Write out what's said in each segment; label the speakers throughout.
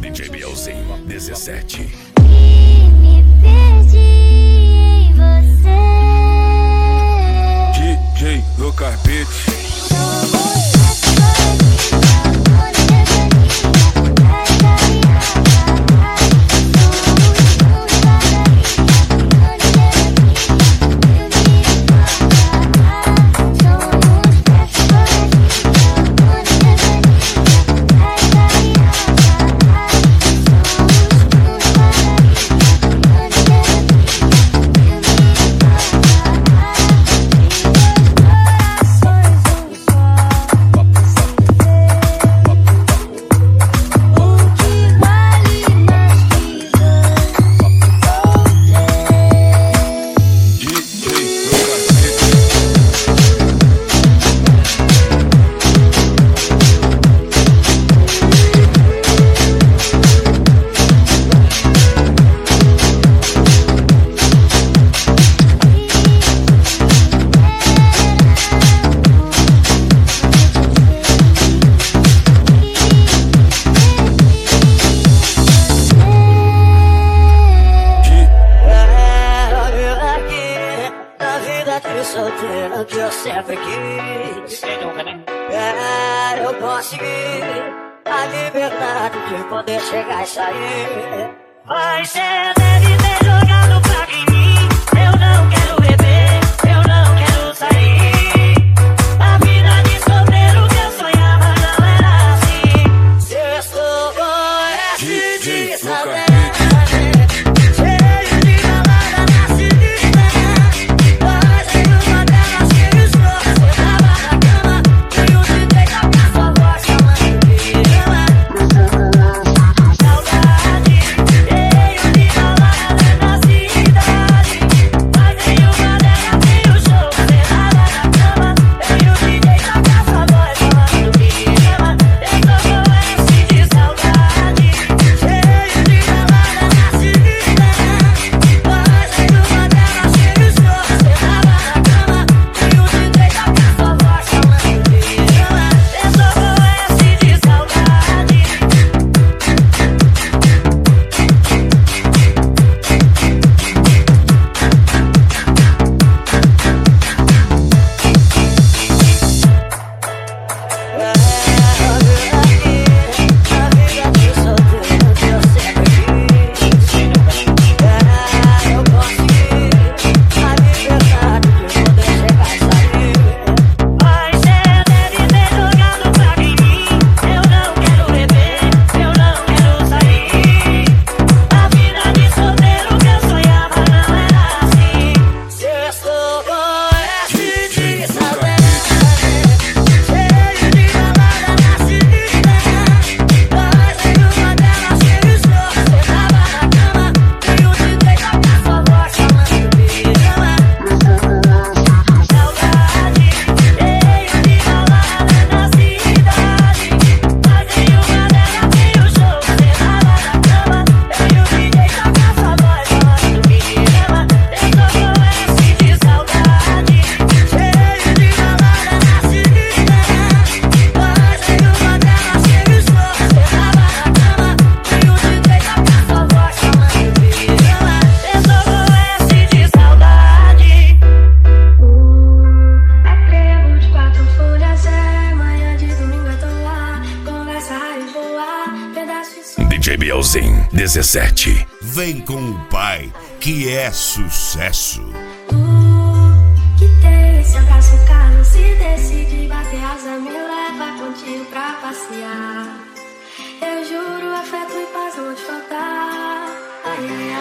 Speaker 1: DJ Bielzinho, 17.
Speaker 2: E me perdi em você.
Speaker 3: DJ Lucas
Speaker 4: Beach. de poder chegar e sair. Vai ser deve ter jogado
Speaker 1: 17.
Speaker 5: Vem com o pai, que é sucesso.
Speaker 6: Tu que tens esse abraço caro, se decide bater asa, me leva contigo pra passear. Eu juro, afeto e paz vão te faltar. Ai, ai, ai.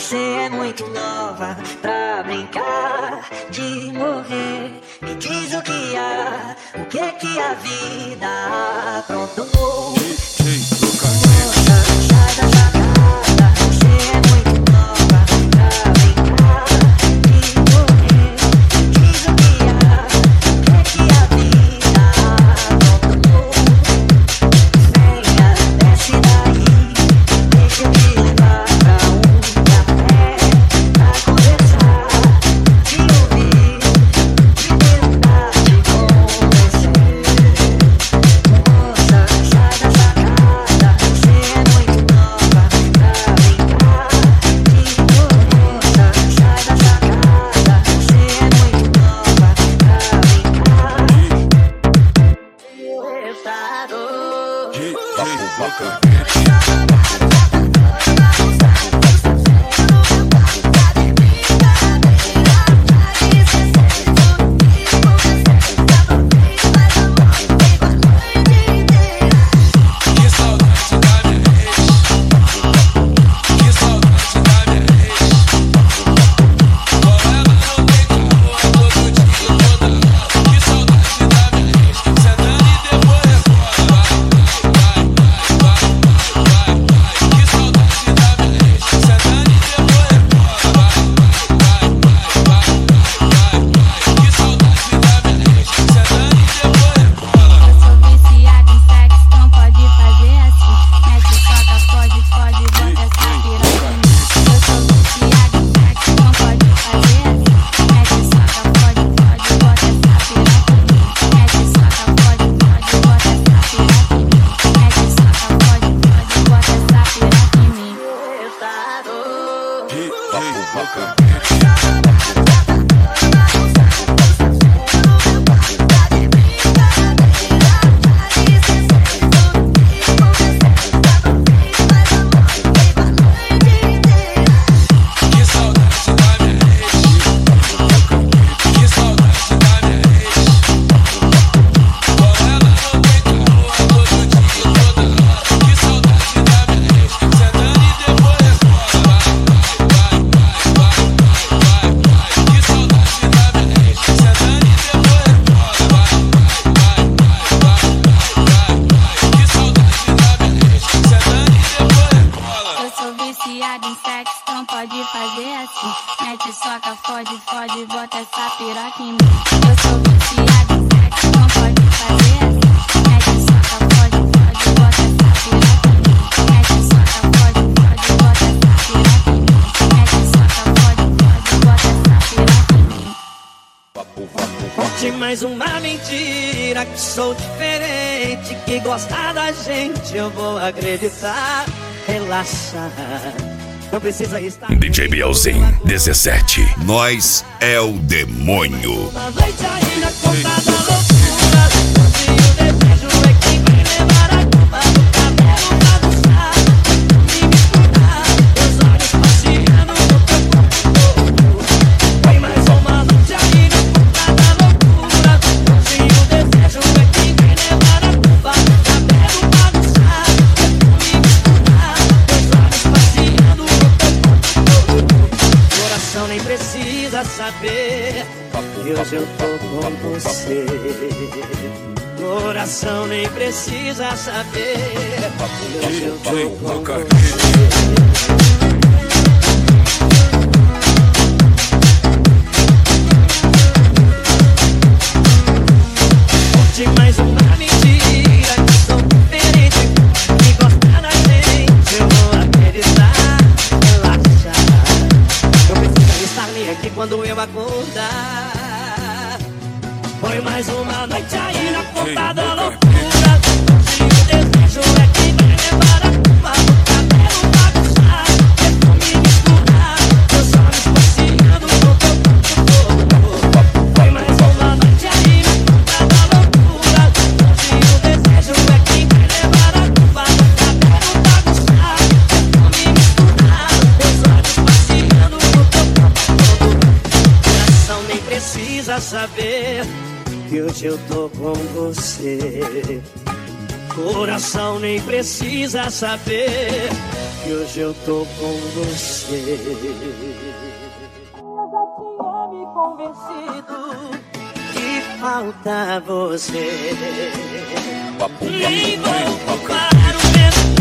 Speaker 4: Você é muito nova pra brincar de morrer. Me diz o que há, o que que a vida aprontou.
Speaker 2: Então pode fazer assim. Mete soca, fode, fode, bota essa piroca em mim. Eu sou viciado em sexo, então pode fazer assim. Mete soca, fode, fode, bota essa piroca em mim. Mete soca, fode, fode, bota essa piroca em mim. Mete soca, fode, fode, bota essa piroca em mim.
Speaker 4: Conte mais uma mentira que sou diferente. Que gostar da gente eu vou acreditar. Relaxa. Não precisa estar.
Speaker 1: DJ Bielzinho, 17.
Speaker 5: Nós é o demônio.
Speaker 4: Uma noite ainda contada. e
Speaker 7: hoje eu tô com você. Coração nem precisa saber. E hoje eu tô com você. hoje eu tô com você. Coração nem precisa saber que hoje eu tô com você. Eu já tinha me convencido que falta você. Nem vou o tempo.